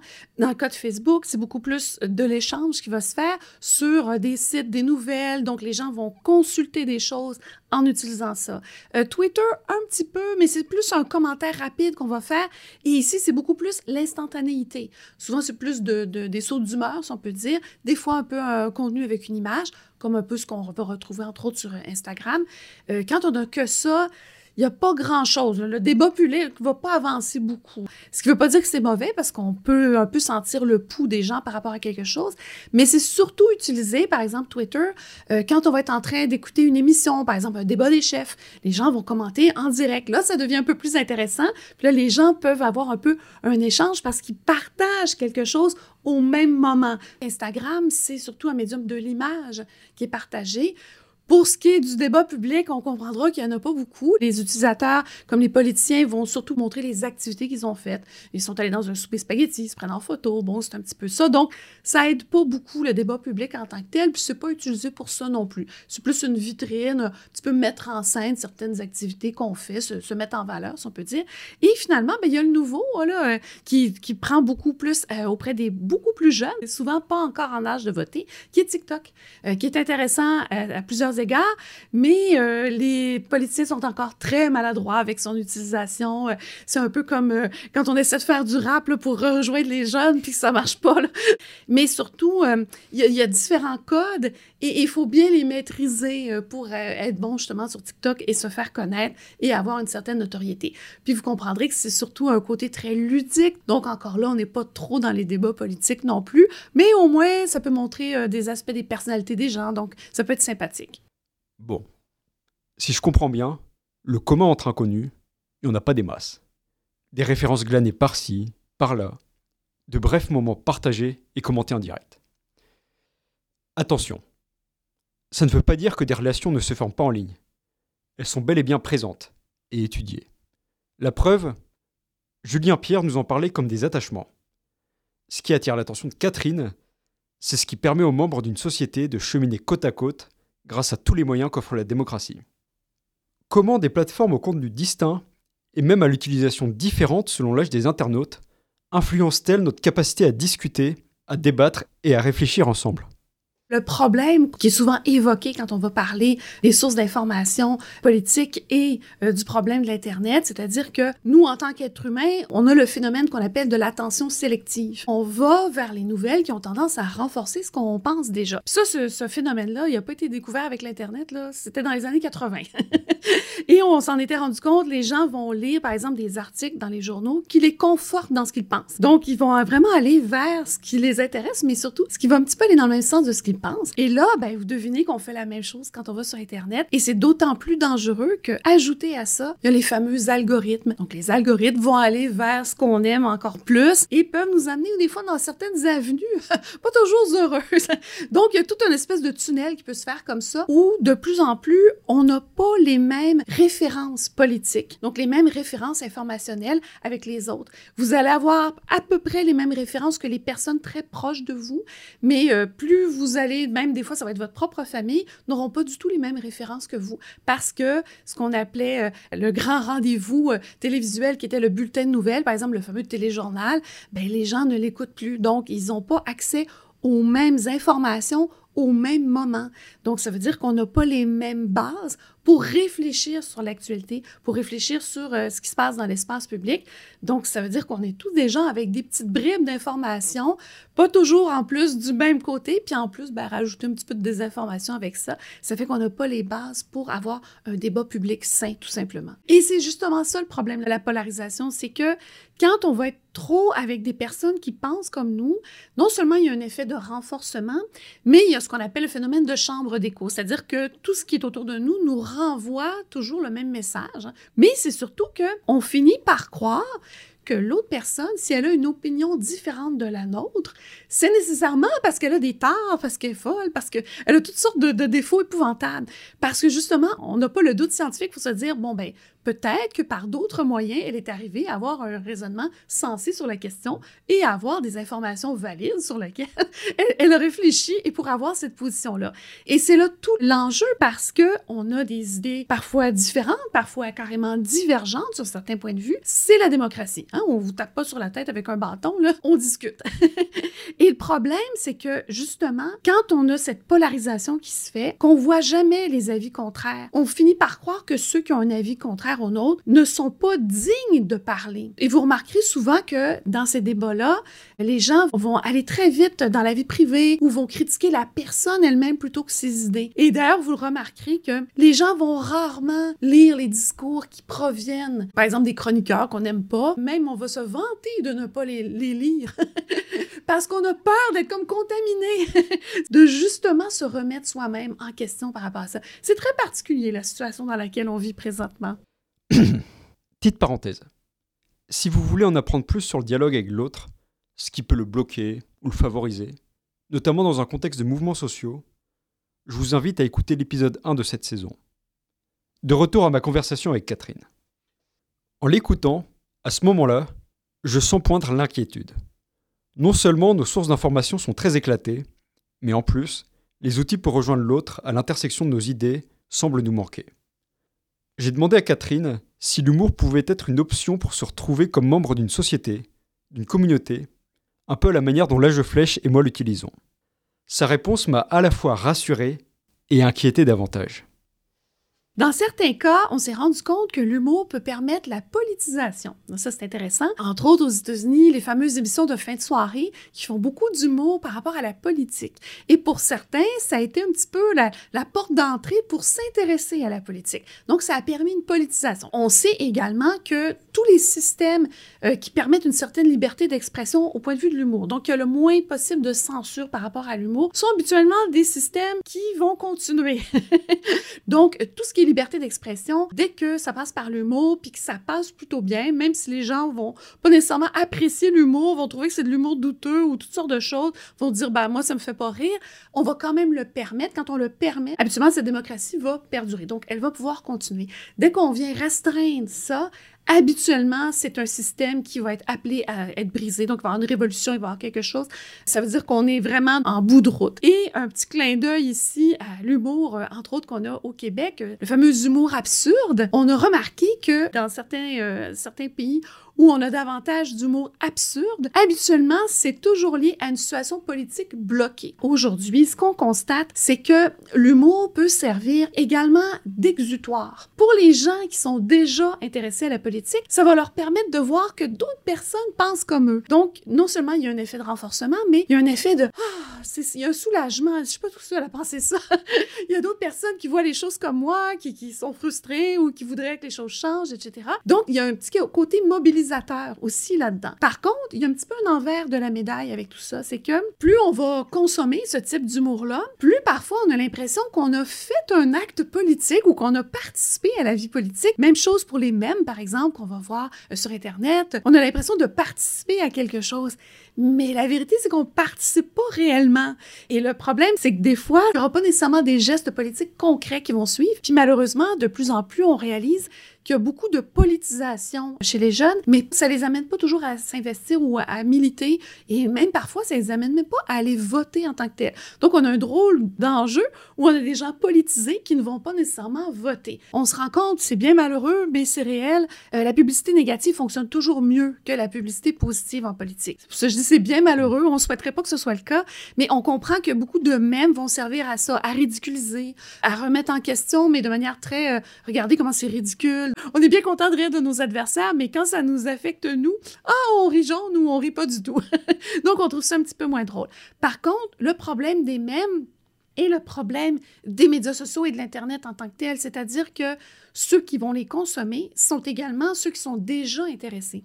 Speaker 7: De Facebook, c'est beaucoup plus de l'échange qui va se faire sur euh, des sites, des nouvelles. Donc, les gens vont consulter des choses en utilisant ça. Euh, Twitter, un petit peu, mais c'est plus un commentaire rapide qu'on va faire. Et ici, c'est beaucoup plus l'instantanéité. Souvent, c'est plus de, des sauts d'humeur, si on peut dire. Des fois, un peu un contenu avec une image, comme un peu ce qu'on va retrouver, entre autres, sur Instagram. Euh, quand on n'a que ça, il n'y a pas grand-chose. Le débat public ne va pas avancer beaucoup. Ce qui ne veut pas dire que c'est mauvais parce qu'on peut un peu sentir le pouls des gens par rapport à quelque chose, mais c'est surtout utilisé, par exemple, Twitter, euh, quand on va être en train d'écouter une émission, par exemple un débat des chefs. Les gens vont commenter en direct. Là, ça devient un peu plus intéressant. Puis là, les gens peuvent avoir un peu un échange parce qu'ils partagent quelque chose au même moment. Instagram, c'est surtout un médium de l'image qui est partagé pour ce qui est du débat public, on comprendra qu'il n'y en a pas beaucoup. Les utilisateurs, comme les politiciens, vont surtout montrer les activités qu'ils ont faites. Ils sont allés dans un souper spaghetti, ils se prennent en photo. Bon, c'est un petit peu ça. Donc, ça aide pas beaucoup le débat public en tant que tel, puis c'est pas utilisé pour ça non plus. C'est plus une vitrine, un petit peu mettre en scène certaines activités qu'on fait, se, mettre en valeur, si on peut dire. Et finalement, ben, il y a le nouveau, là, euh, qui, qui, prend beaucoup plus euh, auprès des beaucoup plus jeunes, souvent pas encore en âge de voter, qui est TikTok, euh, qui est intéressant à plusieurs égards, mais euh, les politiciens sont encore très maladroits avec son utilisation. Euh, c'est un peu comme euh, quand on essaie de faire du rap pour rejoindre les jeunes, puis que ça marche pas. Mais surtout, il y, a différents codes et il faut bien les maîtriser pour être bon justement sur TikTok et se faire connaître et avoir une certaine notoriété. Puis vous comprendrez que c'est surtout un côté très ludique. Donc encore là, on n'est pas trop dans les débats politiques non plus, mais au moins ça peut montrer des aspects des personnalités des gens. Donc ça peut être sympathique.
Speaker 2: Bon. Si je comprends bien, le commun entre inconnus, il n'y en a pas des masses. Des références glanées par-ci, par-là, de brefs moments partagés et commentés en direct. Attention, ça ne veut pas dire que des relations ne se forment pas en ligne. Elles sont bel et bien présentes et étudiées. La preuve Julien Pierre nous en parlait comme des attachements. Ce qui attire l'attention de Catherine, c'est ce qui permet aux membres d'une société de cheminer côte à côte grâce à tous les moyens qu'offre la démocratie. Comment des plateformes au contenu distinct, et même à l'utilisation différente selon l'âge des internautes, influencent-elles notre capacité à discuter, à débattre et à réfléchir ensemble?
Speaker 7: Le problème qui est souvent évoqué quand on va parler des sources d'information politique et euh, du problème de l'Internet, c'est-à-dire que nous, en tant qu'êtres humains, on a le phénomène qu'on appelle de l'attention sélective. On va vers les nouvelles qui ont tendance à renforcer ce qu'on pense déjà. ça, ce, phénomène-là, il n'a pas été découvert avec l'Internet, là. C'était dans les années 80. et on s'en était rendu compte, les gens vont lire, par exemple, des articles dans les journaux qui les confortent dans ce qu'ils pensent. Donc, ils vont vraiment aller vers ce qui les intéresse, mais surtout ce qui va un petit peu aller dans le même sens de ce qu'ils Et là, ben, vous devinez qu'on fait la même chose quand on va sur Internet. Et c'est d'autant plus dangereux que, ajouté à ça, il y a les fameux algorithmes. Donc, les algorithmes vont aller vers ce qu'on aime encore plus et peuvent nous amener des fois dans certaines avenues pas toujours heureuses. Donc, il y a toute une espèce de tunnel qui peut se faire comme ça où, de plus en plus, on n'a pas les mêmes références politiques, donc les mêmes références informationnelles avec les autres. Vous allez avoir à peu près les mêmes références que les personnes très proches de vous, mais euh, plus vous allez même des fois, ça va être votre propre famille, n'auront pas du tout les mêmes références que vous. Parce que ce qu'on appelait euh, le grand rendez-vous euh, télévisuel, qui était le bulletin de nouvelles, par exemple le fameux téléjournal, ben, les gens ne l'écoutent plus. Donc, ils n'ont pas accès aux mêmes informations au même moment. Donc, ça veut dire qu'on n'a pas les mêmes bases pour réfléchir sur l'actualité, pour réfléchir sur euh, ce qui se passe dans l'espace public. Donc, ça veut dire qu'on est tous des gens avec des petites bribes d'informations, pas toujours en plus du même côté, puis en plus, ben, rajouter un petit peu de désinformation avec ça. Ça fait qu'on n'a pas les bases pour avoir un débat public sain, tout simplement. Et c'est justement ça le problème de la polarisation, c'est que quand on va être trop avec des personnes qui pensent comme nous, non seulement il y a un effet de renforcement, mais il y a ce qu'on appelle le phénomène de chambre d'écho, c'est-à-dire que tout ce qui est autour de nous nous renvoie toujours le même message. Mais c'est surtout que on finit par croire que l'autre personne, si elle a une opinion différente de la nôtre, c'est nécessairement parce qu'elle a des torts, parce qu'elle est folle, parce qu'elle a toutes sortes de, de, défauts épouvantables. Parce que justement, on n'a pas le doute scientifique pour se dire, bon, ben, Peut-être que par d'autres moyens, elle est arrivée à avoir un raisonnement sensé sur la question et à avoir des informations valides sur lesquelles elle, a réfléchi et pour avoir cette position-là. Et c'est là tout l'enjeu parce que on a des idées parfois différentes, parfois carrément divergentes sur certains points de vue. C'est la démocratie. Hein? On vous tape pas sur la tête avec un bâton, là. on discute. et le problème, c'est que justement, quand on a cette polarisation qui se fait, qu'on voit jamais les avis contraires, on finit par croire que ceux qui ont un avis contraire aux autres ne sont pas dignes de parler. Et vous remarquerez souvent que dans ces débats-là, les gens vont aller très vite dans la vie privée ou vont critiquer la personne elle-même plutôt que ses idées. Et d'ailleurs, vous remarquerez que les gens vont rarement lire les discours qui proviennent, par exemple, des chroniqueurs qu'on n'aime pas. Même on va se vanter de ne pas les lire parce qu'on a peur d'être comme contaminé, de justement se remettre soi-même en question par rapport à ça. C'est très particulier la situation dans laquelle on vit présentement.
Speaker 2: Petite parenthèse. Si vous voulez en apprendre plus sur le dialogue avec l'autre, ce qui peut le bloquer ou le favoriser, notamment dans un contexte de mouvements sociaux, je vous invite à écouter l'épisode 1 de cette saison. De retour à ma conversation avec Catherine. En l'écoutant, à ce moment-là, je sens poindre l'inquiétude. Non seulement nos sources d'information sont très éclatées, mais en plus, les outils pour rejoindre l'autre à l'intersection de nos idées semblent nous manquer. J'ai demandé à Catherine si l'humour pouvait être une option pour se retrouver comme membre d'une société, d'une communauté, un peu à la manière dont l'âge flèche et moi l'utilisons. Sa réponse m'a à la fois rassuré et inquiété davantage.
Speaker 7: Dans certains cas, on s'est rendu compte que l'humour peut permettre la politisation. Ça, c'est intéressant. Entre autres, aux États-Unis, les fameuses émissions de fin de soirée qui font beaucoup d'humour par rapport à la politique. Et pour certains, ça a été un petit peu la, porte d'entrée pour s'intéresser à la politique. Donc, ça a permis une politisation. On sait également que tous les systèmes euh, qui permettent une certaine liberté d'expression au point de vue de l'humour, donc il y a le moins possible de censure par rapport à l'humour, sont habituellement des systèmes qui vont continuer. donc, tout ce qui liberté d'expression, dès que ça passe par l'humour, puis que ça passe plutôt bien, même si les gens vont pas nécessairement apprécier l'humour, vont trouver que c'est de l'humour douteux ou toutes sortes de choses, vont dire, bah moi, ça me fait pas rire, on va quand même le permettre. Quand on le permet, habituellement, cette démocratie va perdurer. Donc, elle va pouvoir continuer. Dès qu'on vient restreindre ça, habituellement, c'est un système qui va être appelé à être brisé. Donc, il va y avoir une révolution, il va y avoir quelque chose. Ça veut dire qu'on est vraiment en bout de route. Et un petit clin d'œil ici à l'humour, euh, entre autres, qu'on a au Québec, euh, le fameux humour absurde. On a remarqué que dans certains, euh, certains pays, où on a davantage d'humour absurde, habituellement, c'est toujours lié à une situation politique bloquée. Aujourd'hui, ce qu'on constate, c'est que l'humour peut servir également d'exutoire. Pour les gens qui sont déjà intéressés à la politique, ça va leur permettre de voir que d'autres personnes pensent comme eux. Donc, non seulement il y a un effet de renforcement, mais il y a un effet de ah, il y a un soulagement. Je suis pas tout seul à penser ça. il y a d'autres personnes qui voient les choses comme moi, qui, qui sont frustrées ou qui voudraient que les choses changent, etc. Donc, il y a un petit côté aussi là-dedans. Par contre, il y a un petit peu un envers de la médaille avec tout ça. C'est que plus on va consommer ce type d'humour-là, plus parfois on a l'impression qu'on a fait un acte politique ou qu'on a participé à la vie politique. Même chose pour les mèmes, par exemple, qu'on va voir euh, sur Internet. On a l'impression de participer à quelque chose. Mais la vérité, c'est qu'on participe pas réellement. Et le problème, c'est que des fois, il n'y aura pas nécessairement des gestes politiques concrets qui vont suivre. Puis malheureusement, de plus en plus, on réalise qu'il y a beaucoup de politisation chez les jeunes, mais ça les amène pas toujours à s'investir ou à, militer, et même parfois, ça les amène même pas à aller voter en tant que tel. Donc, on a un drôle d'enjeu où on a des gens politisés qui ne vont pas nécessairement voter. On se rend compte, c'est bien malheureux, mais c'est réel, euh, la publicité négative fonctionne toujours mieux que la publicité positive en politique. Je dis c'est bien malheureux, on souhaiterait pas que ce soit le cas, mais on comprend que beaucoup de mèmes vont servir à ça, à ridiculiser, à remettre en question, mais de manière très, euh, regardez comment c'est ridicule, on est bien content de rire de nos adversaires, mais quand ça nous affecte nous, ah, on rit jaune ou on rit pas du tout. Donc, on trouve ça un petit peu moins drôle. Par contre, le problème des mèmes est le problème des médias sociaux et de l'Internet en tant que tel, c'est-à-dire que ceux qui vont les consommer sont également ceux qui sont déjà intéressés.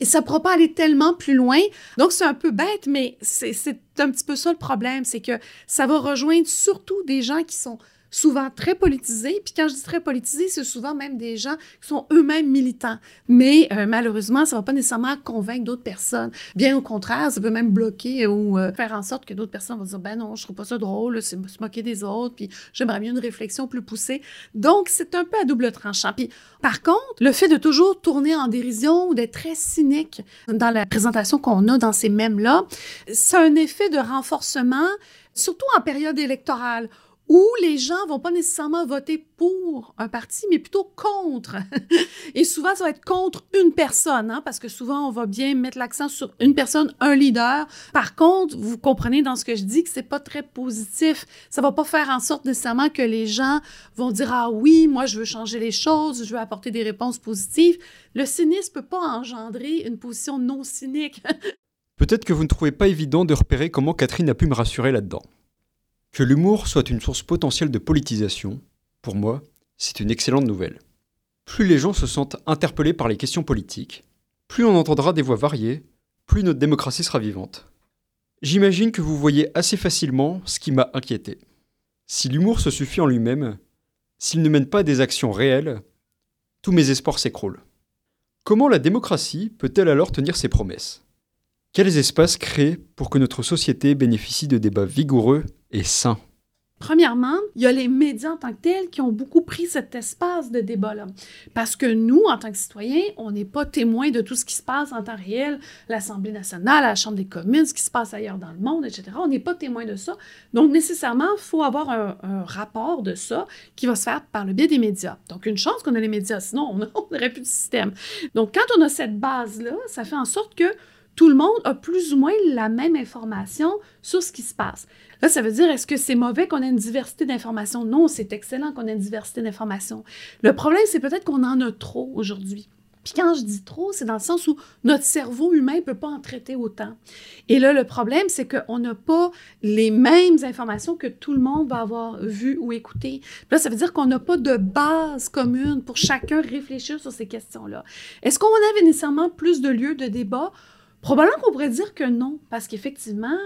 Speaker 7: Et ça ne pourra pas aller tellement plus loin. Donc, c'est un peu bête, mais c'est un petit peu ça le problème, c'est que ça va rejoindre surtout des gens qui sont souvent très politisés. Puis quand je dis très politisés, c'est souvent même des gens qui sont eux-mêmes militants. Mais euh, malheureusement, ça ne va pas nécessairement convaincre d'autres personnes. Bien au contraire, ça peut même bloquer ou euh, faire en sorte que d'autres personnes vont dire ben non, je trouve pas ça drôle, c'est se moquer des autres, puis j'aimerais mieux une réflexion plus poussée. Donc c'est un peu à double tranchant. Puis par contre, le fait de toujours tourner en dérision ou d'être très cynique dans la présentation qu'on a dans ces mèmes-là, c'est un effet de renforcement, surtout en période électorale où les gens vont pas nécessairement voter pour un parti, mais plutôt contre. Et souvent, ça va être contre une personne, hein, parce que souvent, on va bien mettre l'accent sur une personne, un leader. Par contre, vous comprenez dans ce que je dis que c'est pas très positif. Ça va pas faire en sorte nécessairement que les gens vont dire ah oui, moi je veux changer les choses, je veux apporter des réponses positives. Le cynisme peut pas engendrer une position non cynique.
Speaker 2: Peut-être que vous ne trouvez pas évident de repérer comment Catherine a pu me rassurer là-dedans. Que l'humour soit une source potentielle de politisation, pour moi, c'est une excellente nouvelle. Plus les gens se sentent interpellés par les questions politiques, plus on entendra des voix variées, plus notre démocratie sera vivante. J'imagine que vous voyez assez facilement ce qui m'a inquiété. Si l'humour se suffit en lui-même, s'il ne mène pas des actions réelles, tous mes espoirs s'écroulent. Comment la démocratie peut-elle alors tenir ses promesses? Quels espaces créer pour que notre société bénéficie de débats vigoureux et sain?
Speaker 7: Premièrement, il y a les médias en tant que tels qui ont beaucoup pris cet espace de débat-là. Parce que nous, en tant que citoyens, on n'est pas témoins de tout ce qui se passe en temps réel, l'Assemblée nationale, la Chambre des communes, ce qui se passe ailleurs dans le monde, etc. On n'est pas témoins de ça. Donc, nécessairement, il faut avoir un, un, rapport de ça qui va se faire par le biais des médias. Donc, une chance qu'on a les médias, sinon on n'aurait plus de système. Donc, quand on a cette base-là, ça fait en sorte que tout le monde a plus ou moins la même information sur ce qui se passe. Là, ça veut dire, est-ce que c'est mauvais qu'on ait une diversité d'informations? Non, c'est excellent qu'on ait une diversité d'informations. Le problème, c'est peut-être qu'on en a trop aujourd'hui. Puis quand je dis trop, c'est dans le sens où notre cerveau humain ne peut pas en traiter autant. Et là, le problème, c'est qu'on n'a pas les mêmes informations que tout le monde va avoir vues ou écoutées. là, ça veut dire qu'on n'a pas de base commune pour chacun réfléchir sur ces questions-là. Est-ce qu'on avait nécessairement plus de lieux de débat? Probablement qu'on pourrait dire que non, parce qu'effectivement,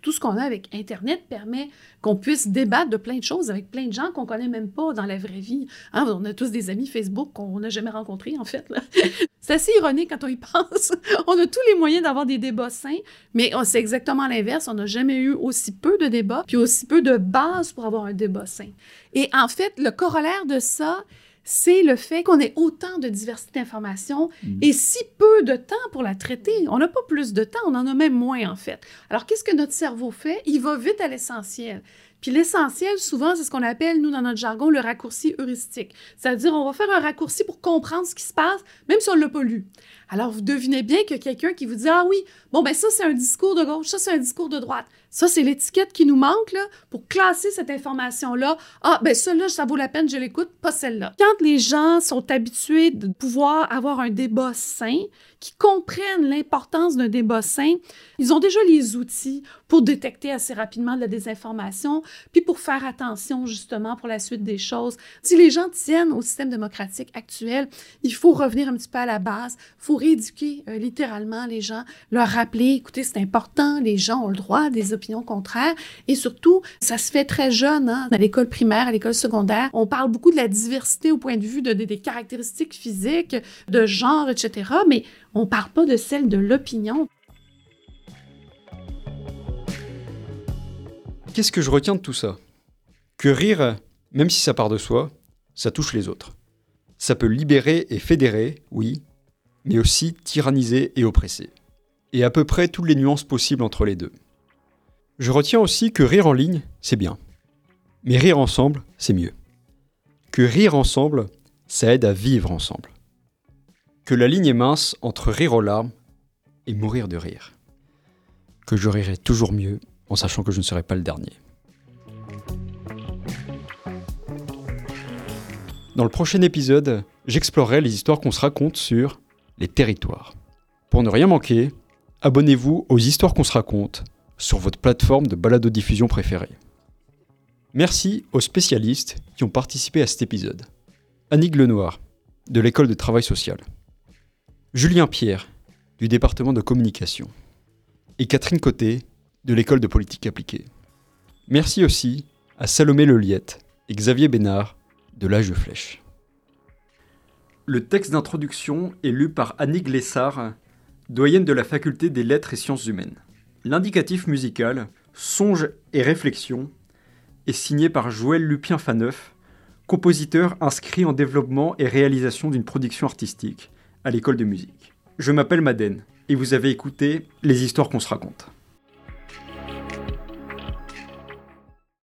Speaker 7: tout ce qu'on a avec Internet permet qu'on puisse débattre de plein de choses avec plein de gens qu'on connaît même pas dans la vraie vie. Hein, on a tous des amis Facebook qu'on n'a jamais rencontrés, en fait. c'est assez ironique quand on y pense. on a tous les moyens d'avoir des débats sains, mais c'est exactement l'inverse. On n'a jamais eu aussi peu de débats, puis aussi peu de bases pour avoir un débat sain. Et en fait, le corollaire de ça, c'est le fait qu'on ait autant de diversité d'informations
Speaker 2: Mhm.
Speaker 7: et si peu de temps pour la traiter. On n'a pas plus de temps, on en a même moins en fait. Alors qu'est-ce que notre cerveau fait? Il va vite à l'essentiel. Puis l'essentiel, souvent, c'est ce qu'on appelle, nous, dans notre jargon, le raccourci heuristique. C'est-à-dire, on va faire un raccourci pour comprendre ce qui se passe, même si on ne l'a pas lu. Alors, vous devinez bien que quelqu'un qui vous dit Ah oui, bon, ben ça, c'est un discours de gauche, ça, c'est un discours de droite. Ça, c'est l'étiquette qui nous manque là, pour classer cette information-là. Ah, ben celle-là, ça vaut la peine, je l'écoute, pas celle-là. Quand les gens sont habitués de pouvoir avoir un débat sain, qui comprennent l'importance d'un débat sain, ils ont déjà les outils pour détecter assez rapidement de la désinformation, puis pour faire attention justement pour la suite des choses. Si les gens tiennent au système démocratique actuel, il faut revenir un petit peu à la base, il faut rééduquer euh, littéralement les gens, leur rappeler, écoutez, c'est important, les gens ont le droit des opinions contraires, et surtout, ça se fait très jeune, hein, à l'école primaire, à l'école secondaire, on parle beaucoup de la diversité au point de vue de, de- des caractéristiques physiques, de genre, etc., mais on parle pas de celle de l'opinion.
Speaker 2: Qu'est-ce que je retiens de tout ça? Que rire, même si ça part de soi, ça touche les autres. Ça peut libérer et fédérer, oui, mais aussi tyranniser et oppresser. Et à peu près toutes les nuances possibles entre les deux. Je retiens aussi que rire en ligne, c'est bien. Mais rire ensemble, c'est mieux. Que rire ensemble, ça aide à vivre ensemble. Que la ligne est mince entre rire aux larmes et mourir de rire. Que je rirai toujours mieux en sachant que je ne serai pas le dernier. Dans le prochain épisode, j'explorerai les histoires qu'on se raconte sur les territoires. Pour ne rien manquer, abonnez-vous aux histoires qu'on se raconte sur votre plateforme de balado-diffusion préférée. Merci aux spécialistes qui ont participé à cet épisode. Annick Lenoir, de l'école de travail social. Julien Pierre, du département de communication. Et Catherine Côté, de l'école de politique appliquée. Merci aussi à Salomé Leliette et Xavier Bénard de l'âge de flèche. Le texte d'introduction est lu par Annie Glessard, doyenne de la faculté des lettres et sciences humaines. L'indicatif musical, Songe et réflexion, est signé par Joël Lupien-Faneuf, compositeur inscrit en développement et réalisation d'une production artistique à l'école de musique. Je m'appelle Madeleine et vous avez écouté Les histoires qu'on se raconte.